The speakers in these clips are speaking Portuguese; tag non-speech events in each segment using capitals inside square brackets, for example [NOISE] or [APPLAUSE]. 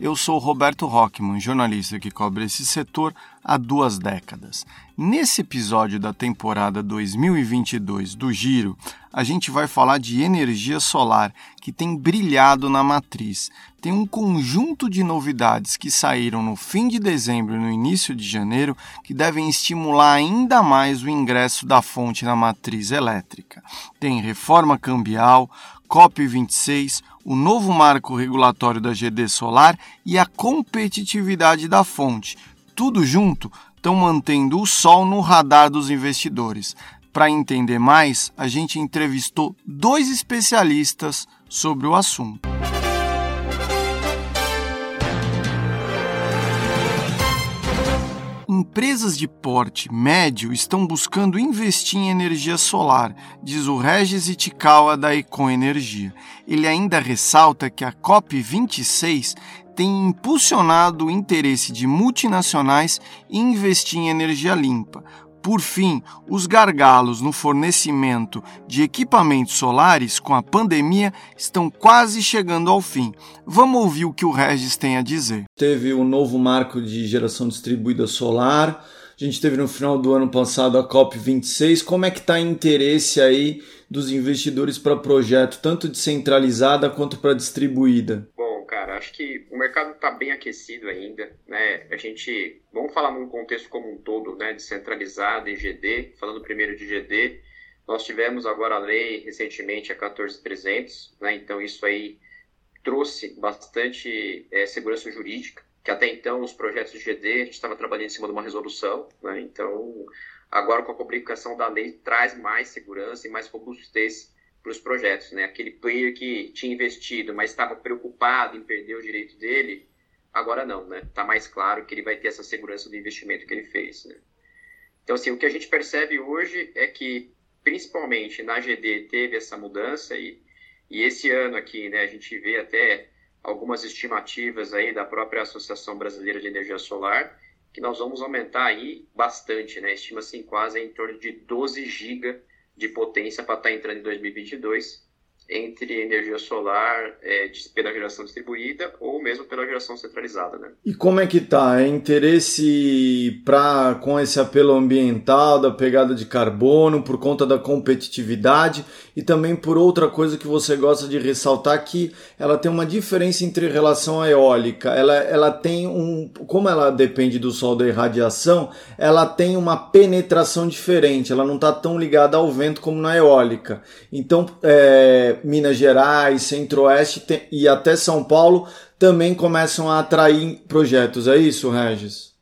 Eu sou Roberto Rockman, jornalista que cobre esse setor há duas décadas. Nesse episódio da temporada 2022 do Giro, a gente vai falar de energia solar que tem brilhado na matriz. Tem um conjunto de novidades que saíram no fim de dezembro e no início de janeiro que devem estimular ainda mais o ingresso da fonte na matriz elétrica. Tem reforma cambial, COP26, o novo marco regulatório da GD Solar e a competitividade da fonte. Tudo junto estão mantendo o sol no radar dos investidores. Para entender mais, a gente entrevistou dois especialistas sobre o assunto. Empresas de porte médio estão buscando investir em energia solar, diz o Regis Itikawa da Econ Energia. Ele ainda ressalta que a COP26 tem impulsionado o interesse de multinacionais em investir em energia limpa, por fim, os gargalos no fornecimento de equipamentos solares com a pandemia estão quase chegando ao fim. Vamos ouvir o que o Regis tem a dizer. Teve o um novo marco de geração distribuída solar. A gente teve no final do ano passado a COP26. Como é que está o interesse aí dos investidores para projeto, tanto descentralizada quanto para distribuída? Acho que o mercado está bem aquecido ainda, né? A gente, vamos falar num contexto como um todo, né? Descentralizado em GD, falando primeiro de GD, nós tivemos agora a lei recentemente a 14300, né? Então isso aí trouxe bastante é, segurança jurídica, que até então os projetos de GD a gente estava trabalhando em cima de uma resolução, né? Então agora com a publicação da lei traz mais segurança e mais robustez para os projetos, né? Aquele player que tinha investido, mas estava preocupado em perder o direito dele, agora não, né? Tá mais claro que ele vai ter essa segurança do investimento que ele fez, né? Então, assim, o que a gente percebe hoje é que, principalmente na GD, teve essa mudança e, e esse ano aqui, né, a gente vê até algumas estimativas aí da própria Associação Brasileira de Energia Solar, que nós vamos aumentar aí bastante, né? Estima-se em quase em torno de 12 giga de potência para estar tá entrando em 2022 entre energia solar é, pela geração distribuída ou mesmo pela geração centralizada. Né? E como é que tá? É interesse pra, com esse apelo ambiental, da pegada de carbono, por conta da competitividade e também por outra coisa que você gosta de ressaltar que ela tem uma diferença entre relação à eólica. Ela, ela tem um. Como ela depende do sol da irradiação, ela tem uma penetração diferente, ela não está tão ligada ao vento como na eólica. Então, é, Minas Gerais, Centro-Oeste e até São Paulo também começam a atrair projetos. É isso, Regis?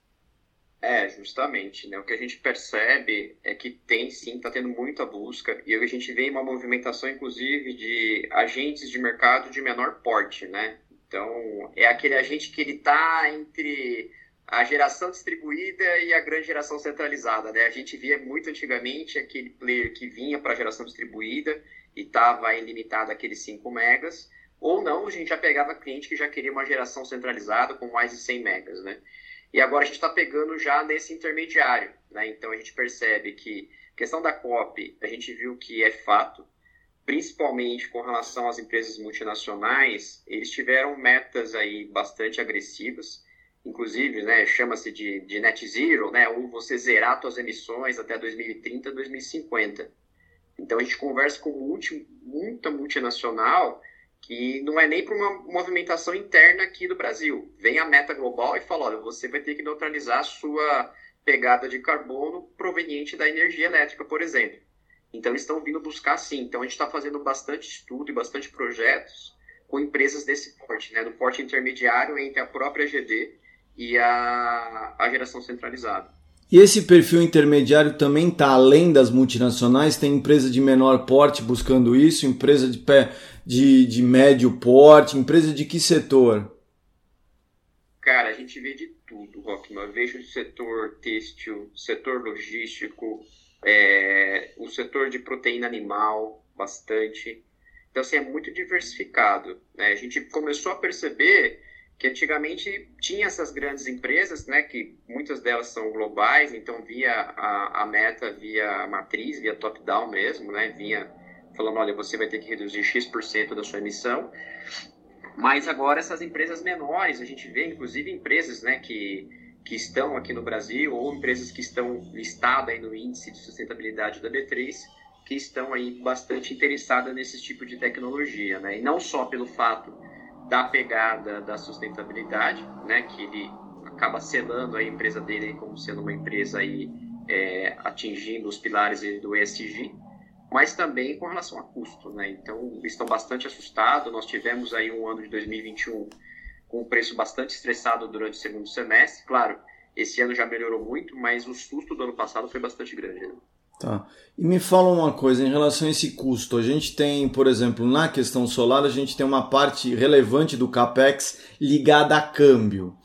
É, justamente. Né? O que a gente percebe é que tem sim, está tendo muita busca, e a gente vê uma movimentação, inclusive, de agentes de mercado de menor porte, né? Então, é aquele agente que ele está entre a geração distribuída e a grande geração centralizada, né? A gente via muito antigamente aquele player que vinha para a geração distribuída e estava ilimitado aqueles 5 megas, ou não, a gente já pegava cliente que já queria uma geração centralizada com mais de 100 megas, né? E agora a gente está pegando já nesse intermediário, né? Então a gente percebe que questão da COP, a gente viu que é fato, principalmente com relação às empresas multinacionais, eles tiveram metas aí bastante agressivas, inclusive, né, chama-se de, de net zero, né, ou você zerar suas emissões até 2030, 2050. Então a gente conversa com multi, muita multinacional que não é nem para uma movimentação interna aqui do Brasil. Vem a meta global e fala, olha, você vai ter que neutralizar a sua pegada de carbono proveniente da energia elétrica, por exemplo. Então eles estão vindo buscar sim. Então a gente está fazendo bastante estudo e bastante projetos com empresas desse porte, né, do porte intermediário entre a própria GD e a, a geração centralizada. E esse perfil intermediário também está além das multinacionais? Tem empresa de menor porte buscando isso, empresa de, pé, de, de médio porte, empresa de que setor? Cara, a gente vê de tudo, Rockman. Vejo o setor têxtil, setor logístico, é, o setor de proteína animal, bastante. Então, assim, é muito diversificado. Né? A gente começou a perceber que antigamente tinha essas grandes empresas, né, que muitas delas são globais, então via a, a meta, via matriz, via top-down mesmo, né, vinha falando, olha, você vai ter que reduzir X% da sua emissão, mas agora essas empresas menores, a gente vê inclusive empresas, né, que, que estão aqui no Brasil ou empresas que estão listadas aí no índice de sustentabilidade da B3, que estão aí bastante interessadas nesse tipo de tecnologia, né, e não só pelo fato da pegada da sustentabilidade, né, que ele acaba selando a empresa dele como sendo uma empresa aí, é, atingindo os pilares do ESG, mas também com relação a custo, né? Então, estão bastante assustados. Nós tivemos aí um ano de 2021 com um preço bastante estressado durante o segundo semestre. Claro, esse ano já melhorou muito, mas o susto do ano passado foi bastante grande. Né? Tá. E me fala uma coisa em relação a esse custo. A gente tem, por exemplo, na questão solar, a gente tem uma parte relevante do capex ligada a câmbio.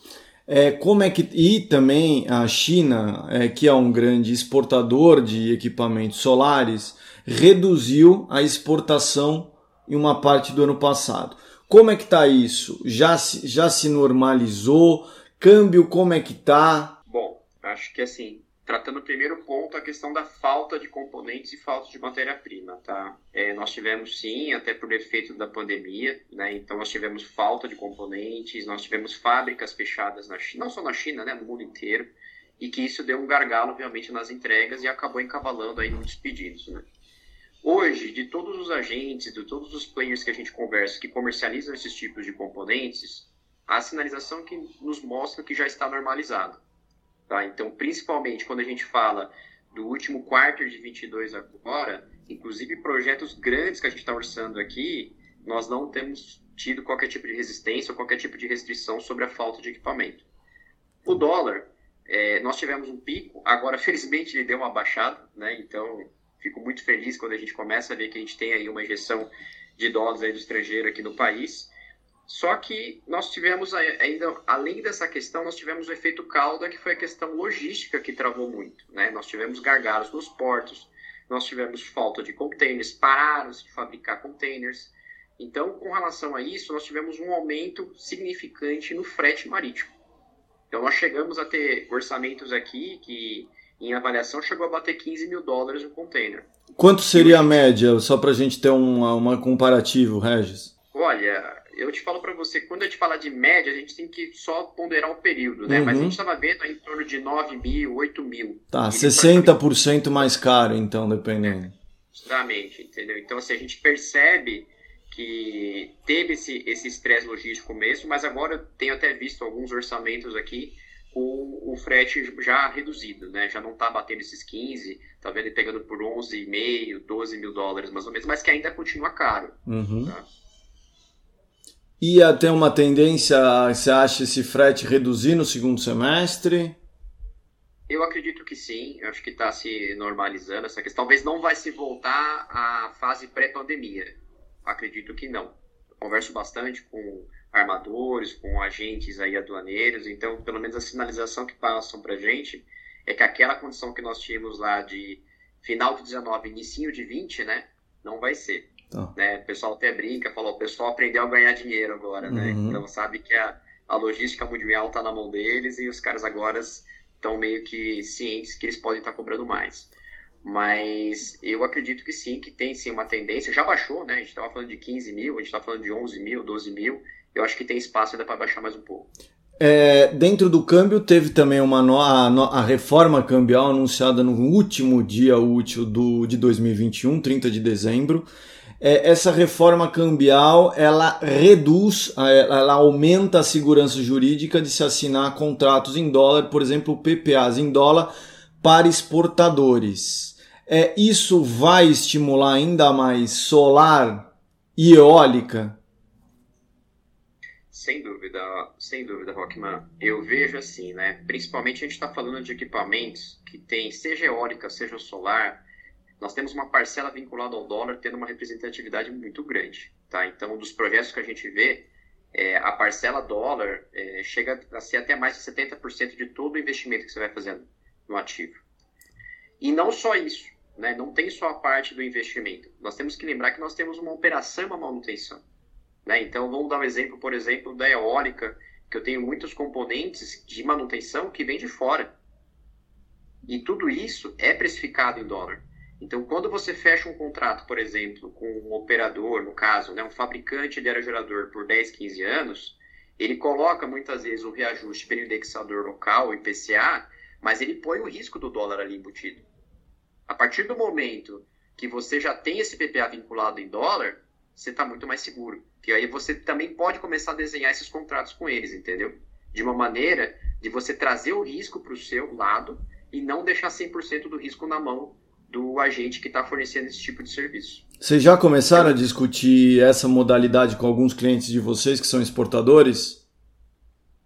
É, como é que e também a China, é, que é um grande exportador de equipamentos solares, reduziu a exportação em uma parte do ano passado. Como é que está isso? Já se, já se normalizou? Câmbio, como é que está? Bom, acho que assim, tratando o primeiro ponto, a questão da falta de componentes e falta de matéria-prima, tá? É, nós tivemos sim, até por efeito da pandemia, né? Então nós tivemos falta de componentes, nós tivemos fábricas fechadas na China, não só na China, né? No mundo inteiro, e que isso deu um gargalo, obviamente, nas entregas e acabou encavalando aí muitos pedidos, né? Hoje, de todos os agentes, de todos os players que a gente conversa que comercializam esses tipos de componentes, a sinalização que nos mostra que já está normalizado. Tá? Então, principalmente quando a gente fala do último quarto de 22 agora, inclusive projetos grandes que a gente está orçando aqui, nós não temos tido qualquer tipo de resistência ou qualquer tipo de restrição sobre a falta de equipamento. O dólar, é, nós tivemos um pico, agora [LAUGHS] felizmente ele deu uma baixada, né? então fico muito feliz quando a gente começa a ver que a gente tem aí uma injeção de dólares aí do estrangeiro aqui no país. Só que nós tivemos ainda, além dessa questão, nós tivemos o efeito cauda, que foi a questão logística que travou muito. Né? Nós tivemos gargalos nos portos, nós tivemos falta de containers, pararam-se de fabricar containers. Então, com relação a isso, nós tivemos um aumento significante no frete marítimo. Então, nós chegamos a ter orçamentos aqui que, em avaliação, chegou a bater 15 mil dólares no container. Quanto seria a média, só para a gente ter um uma comparativo, Regis? Olha, eu te falo para você, quando a gente fala de média, a gente tem que só ponderar o período, né? Uhum. Mas a gente estava vendo em torno de 9 mil, 8 mil. Tá, 60% mais caro, então, dependendo. Justamente, entendeu? Então, assim, a gente percebe que teve esse esse estresse logístico mesmo, mas agora eu tenho até visto alguns orçamentos aqui com o frete já reduzido, né? Já não está batendo esses 15, tá vendo pegando por 11,5, 12 mil dólares mais ou menos, mas que ainda continua caro. Uhum. Tá? Ia ter uma tendência, você acha, esse frete reduzir no segundo semestre? Eu acredito que sim, eu acho que está se normalizando essa questão. Talvez não vai se voltar à fase pré-pandemia. Acredito que não. Eu converso bastante com armadores, com agentes aí aduaneiros, então pelo menos a sinalização que passam para gente é que aquela condição que nós tínhamos lá de final de 19, início de 20, né, não vai ser. Tá. Né? O pessoal até brinca, falou, o pessoal aprendeu a ganhar dinheiro agora, né? Uhum. Então sabe que a, a logística mundial está na mão deles e os caras agora estão meio que cientes que eles podem estar tá cobrando mais. Mas eu acredito que sim, que tem sim uma tendência. Já baixou, né? A gente estava falando de 15 mil, a gente estava falando de 11 mil, 12 mil. Eu acho que tem espaço ainda para baixar mais um pouco. É, dentro do câmbio teve também uma no, a, a, reforma cambial anunciada no último dia útil do, de 2021, 30 de dezembro é, essa reforma cambial ela reduz, ela aumenta a segurança jurídica de se assinar contratos em dólar, por exemplo, PPAs em dólar para exportadores. É, isso vai estimular ainda mais solar e eólica? Sem dúvida, sem dúvida, Rockman. Eu vejo assim, né? Principalmente a gente está falando de equipamentos que tem, seja eólica, seja solar, nós temos uma parcela vinculada ao dólar tendo uma representatividade muito grande. Tá? Então, dos projetos que a gente vê, é, a parcela dólar é, chega a ser até mais de 70% de todo o investimento que você vai fazendo no ativo. E não só isso, né? não tem só a parte do investimento. Nós temos que lembrar que nós temos uma operação e uma manutenção. Né? Então, vamos dar um exemplo, por exemplo, da eólica, que eu tenho muitos componentes de manutenção que vêm de fora. E tudo isso é precificado em dólar. Então, quando você fecha um contrato, por exemplo, com um operador, no caso, né, um fabricante de aerogerador por 10, 15 anos, ele coloca muitas vezes um reajuste pelo indexador local, IPCA, mas ele põe o risco do dólar ali embutido. A partir do momento que você já tem esse PPA vinculado em dólar, você está muito mais seguro. Que aí você também pode começar a desenhar esses contratos com eles, entendeu? De uma maneira de você trazer o risco para o seu lado e não deixar 100% do risco na mão do agente que está fornecendo esse tipo de serviço. Vocês já começaram a discutir essa modalidade com alguns clientes de vocês que são exportadores?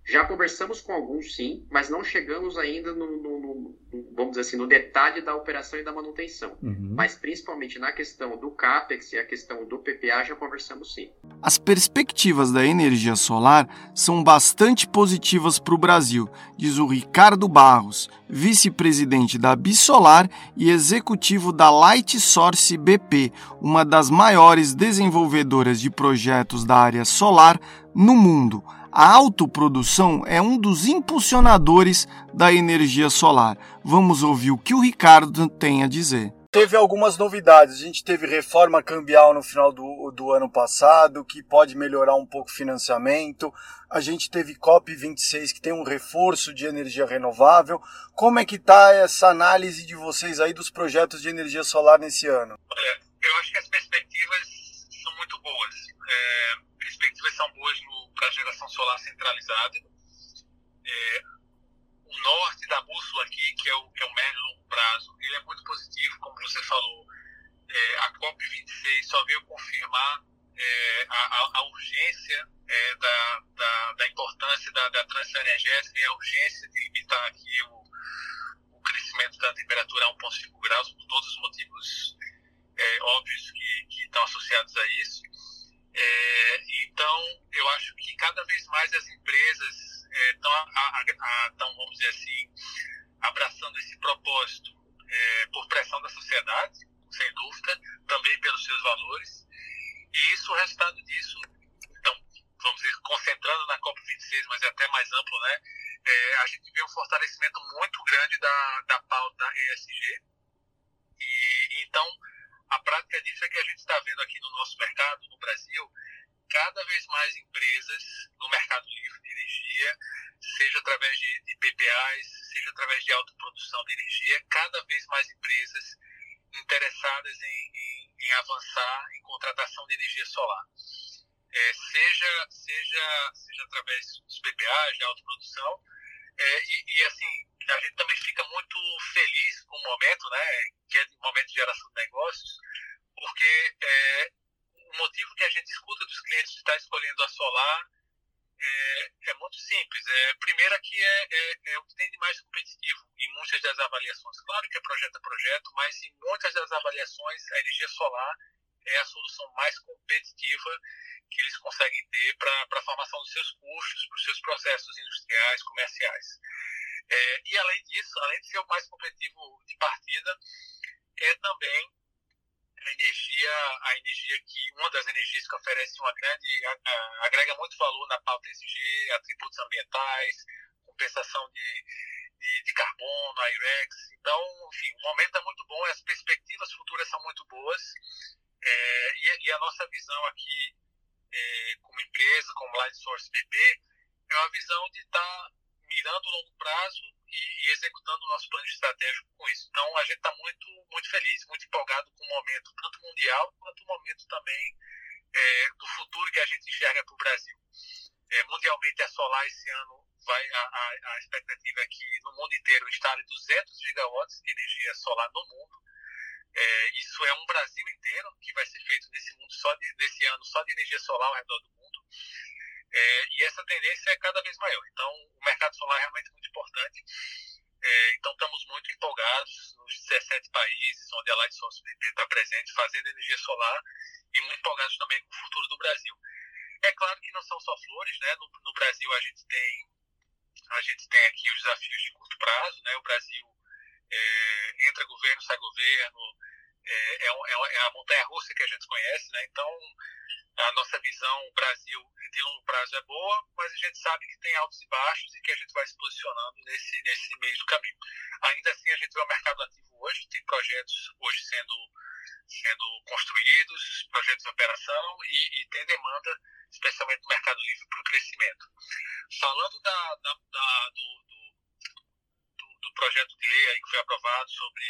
Já conversamos com alguns, sim, mas não chegamos ainda no, no, no vamos dizer assim, no detalhe da operação e da manutenção. Uhum. Mas principalmente na questão do CAPEX e a questão do PPA já conversamos sim. As perspectivas da energia solar são bastante positivas para o Brasil, diz o Ricardo Barros, vice-presidente da Bisolar e executivo da Light Source BP, uma das maiores desenvolvedoras de projetos da área solar no mundo a autoprodução é um dos impulsionadores da energia solar. Vamos ouvir o que o Ricardo tem a dizer. Teve algumas novidades. A gente teve reforma cambial no final do, do ano passado, que pode melhorar um pouco o financiamento. A gente teve COP26, que tem um reforço de energia renovável. Como é que está essa análise de vocês aí dos projetos de energia solar nesse ano? Olha, eu acho que as perspectivas são muito boas. É perspectivas são boas para a geração solar centralizada. É, o norte da bússola aqui, que é o, que é o médio e longo prazo, ele é muito positivo, como você falou. É, a COP26 só veio confirmar é, a, a, urgência é, da, da, da, importância da, da transição energética e a urgência de limitar aqui o, o crescimento da temperatura a 1,5 graus, por todos os motivos é, óbvios que, que estão associados a isso. É, então, eu acho mais as empresas estão, é, vamos dizer assim, abraçando esse propósito é, por pressão da sociedade, sem dúvida, também pelos seus valores. E isso, o resultado disso, então, vamos dizer, concentrando na COP26, mas é até mais amplo, né? É, a gente vê um fortalecimento muito grande da, da pauta ESG. E, então, a prática disso é que a gente está vendo aqui no nosso mercado, no Brasil, cada vez mais empresas no mercado livre de energia, seja através de, de PPAs, seja através de autoprodução de energia, empresas interessadas em, em, em avançar em contratação de energia solar. É, seja, seja, seja através dos PPAs, de autoprodução, é, e, e, assim, a gente também fica muito feliz com o momento, né, que é o momento de geração de negócios, porque é, o motivo que a gente escuta dos clientes de estar escolhendo a Solar é, é muito simples. É, primeiro aqui é, é, é, o que tem de mais competitivo em muitas das avaliações. Claro que é projeto a projeto, mas em muitas das avaliações a energia solar é a solução mais competitiva que eles conseguem ter para a formação dos seus custos, para os seus processos industriais, comerciais. É, e além disso, além de ser o mais competitivo de partida, é também a energia, a energia que uma das energias que oferece uma grande agrega muito valor na pauta ESG, atributos ambientais, compensação de, de, de carbono, a IREX. Então, enfim, o momento é muito bom, as perspectivas futuras são muito boas. É, e, e, a nossa visão aqui, é, como empresa, como Light Source BP, é uma visão de estar tá mirando o longo prazo e, e, executando o nosso plano estratégico com isso. Então, a gente está muito, muito feliz, muito empolgado com o momento, tanto mundial quanto o momento também é, do futuro que a gente enxerga para o Brasil. É, mundialmente, a Solar esse ano vai a, a, a, expectativa é que no mundo inteiro instale 200 gigawatts de energia solar no mundo. É, isso é um Brasil inteiro que vai ser feito nesse mundo só de, nesse ano só de energia solar ao redor do mundo. É, e essa tendência é cada vez maior. Então, o mercado solar é realmente muito importante. É, então, estamos muito empolgados nos 17 países onde a Light Source BP está presente, fazendo energia solar, e muito empolgados também com o futuro do Brasil. É claro não são só flores, né? No, no Brasil a gente tem a gente tem aqui os desafios de curto prazo, né? O Brasil é, entra governo, sai governo, é, é, é, é a montanha russa que a gente conhece, né? Então, a nossa visão Brasil de longo prazo é boa, mas a gente sabe que tem altos e baixos e que a gente vai se posicionando nesse, nesse meio do caminho. Ainda assim, a gente vê o mercado ativo hoje, tem projetos hoje sendo, sendo construídos, projetos em operação e, e tem demanda, especialmente no Mercado Livre, para o crescimento. Falando da, da, da do, do, do, projeto de lei aí que foi aprovado sobre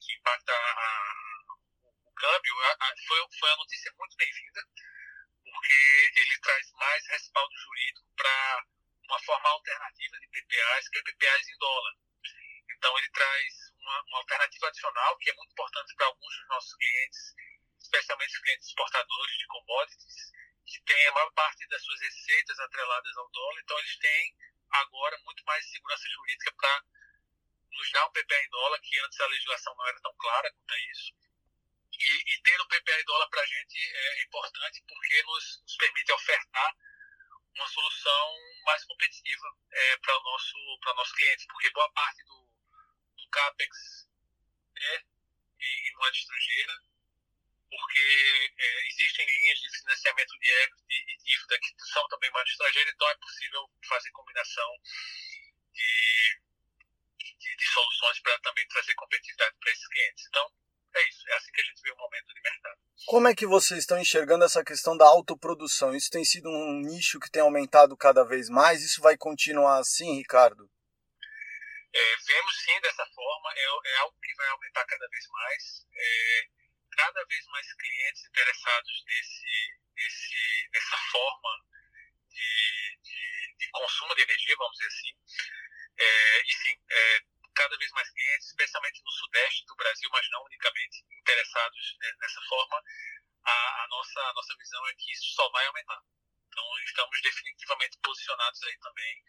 que impacta a, o câmbio, a, a, foi, foi uma notícia muito bem-vinda, porque ele traz mais respaldo jurídico para uma forma alternativa de PPAs, que é PPAs em dólar. Então, ele traz uma, uma alternativa adicional, que é muito importante para alguns dos nossos clientes, especialmente os clientes exportadores de commodities, que têm a maior parte das suas receitas atreladas ao dólar. Então, eles têm agora muito mais segurança jurídica para nos dar um PPA em dólar, que antes a legislação não era tão clara quanto a isso. E, e ter o PPA em dólar para a gente é importante porque nos, nos permite ofertar uma solução mais competitiva é, para o nosso, para nosso cliente, porque boa parte CAPEX é em, em moeda estrangeira, porque é, existem linhas de financiamento de equity e dívida que são também moeda estrangeira, então é possível fazer combinação de, de, de soluções para também trazer competitividade para esses clientes. Então, é isso, é assim que a gente vê o momento de mercado. Como é que vocês estão enxergando essa questão da autoprodução? Isso tem sido um nicho que tem aumentado cada vez mais? Isso vai continuar assim, Ricardo? É, vemos sim dessa forma, é, é, algo que vai aumentar cada vez mais. É, cada vez mais clientes interessados nesse, nesse, nessa forma de, de, de consumo de energia, vamos dizer assim. É, e sim, é, cada vez mais clientes, especialmente no sudeste do Brasil, mas não unicamente, interessados nessa forma, a, a, nossa, a nossa visão é que isso só vai aumentar. Então, estamos definitivamente posicionados aí também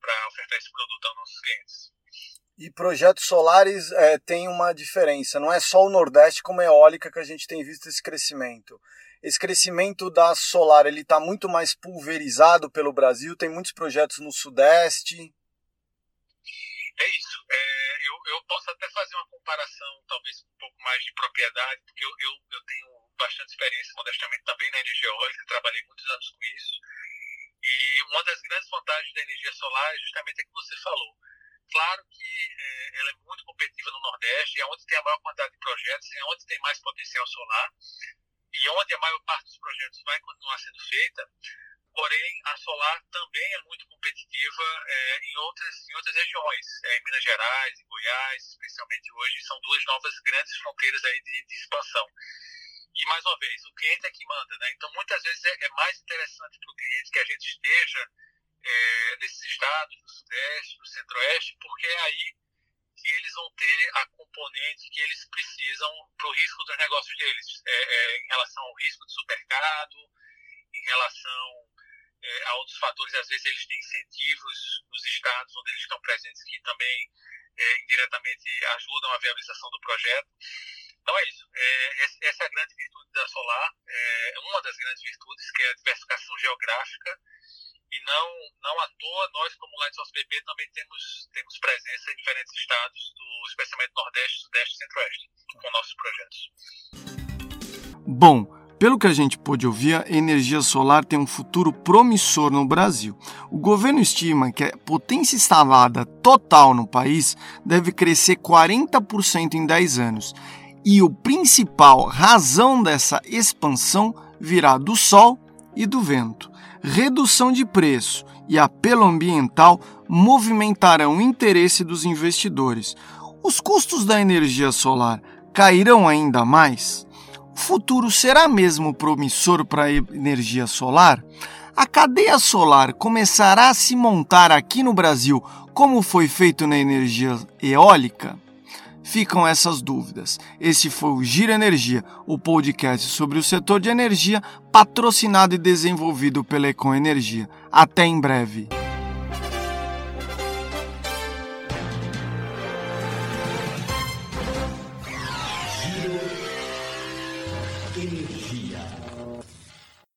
para ofertar esse produto aos nossos clientes. E projetos solares é, tem uma diferença, não é só o Nordeste como a eólica que a gente tem visto esse crescimento. Esse crescimento da solar ele está muito mais pulverizado pelo Brasil, tem muitos projetos no Sudeste. É isso. É, eu, eu posso até fazer uma comparação, talvez um pouco mais de propriedade, porque eu, eu, eu tenho bastante experiência, modestamente, também na energia eólica, trabalhei muitos anos com isso. E uma das grandes vantagens da energia solar é justamente a que você falou. Claro que é, ela é muito competitiva no Nordeste, é onde tem a maior quantidade de projetos, é onde tem mais potencial solar, e onde a maior parte dos projetos vai continuar sendo feita, porém a solar também é muito competitiva é, em, outras, em outras regiões, é, em Minas Gerais, em Goiás, especialmente hoje, são duas novas grandes fronteiras aí de, de expansão. E mais uma vez, o cliente é que manda, né? Então muitas vezes é, é mais interessante para o cliente que a gente esteja é, desses estados, do Sudeste, do Centro-Oeste, porque é aí que eles vão ter a componente que eles precisam para o risco dos negócios deles, é, é, em relação ao risco de supermercado, em relação é, a outros fatores, às vezes eles têm incentivos nos estados onde eles estão presentes que também é, indiretamente ajudam a viabilização do projeto. Então é isso. É, essa é a grande virtude da Solar, é uma das grandes virtudes, que é a diversificação geográfica. E não, não à toa, nós, como Lightsource PP, também temos, temos presença em diferentes estados, do, especialmente Nordeste, Sudeste e Centro-Oeste, com nossos projetos. Bom, pelo que a gente pôde ouvir, a energia solar tem um futuro promissor no Brasil. O governo estima que a potência instalada total no país deve crescer 40% em 10 anos. E o principal razão dessa expansão virá do sol e do vento. Redução de preço e apelo ambiental movimentarão o interesse dos investidores. Os custos da energia solar cairão ainda mais? O futuro será mesmo promissor para a energia solar? A cadeia solar começará a se montar aqui no Brasil como foi feito na energia eólica? Ficam essas dúvidas. Esse foi o Gira Energia, o podcast sobre o setor de energia, patrocinado e desenvolvido pela Econ Energia. Até em breve.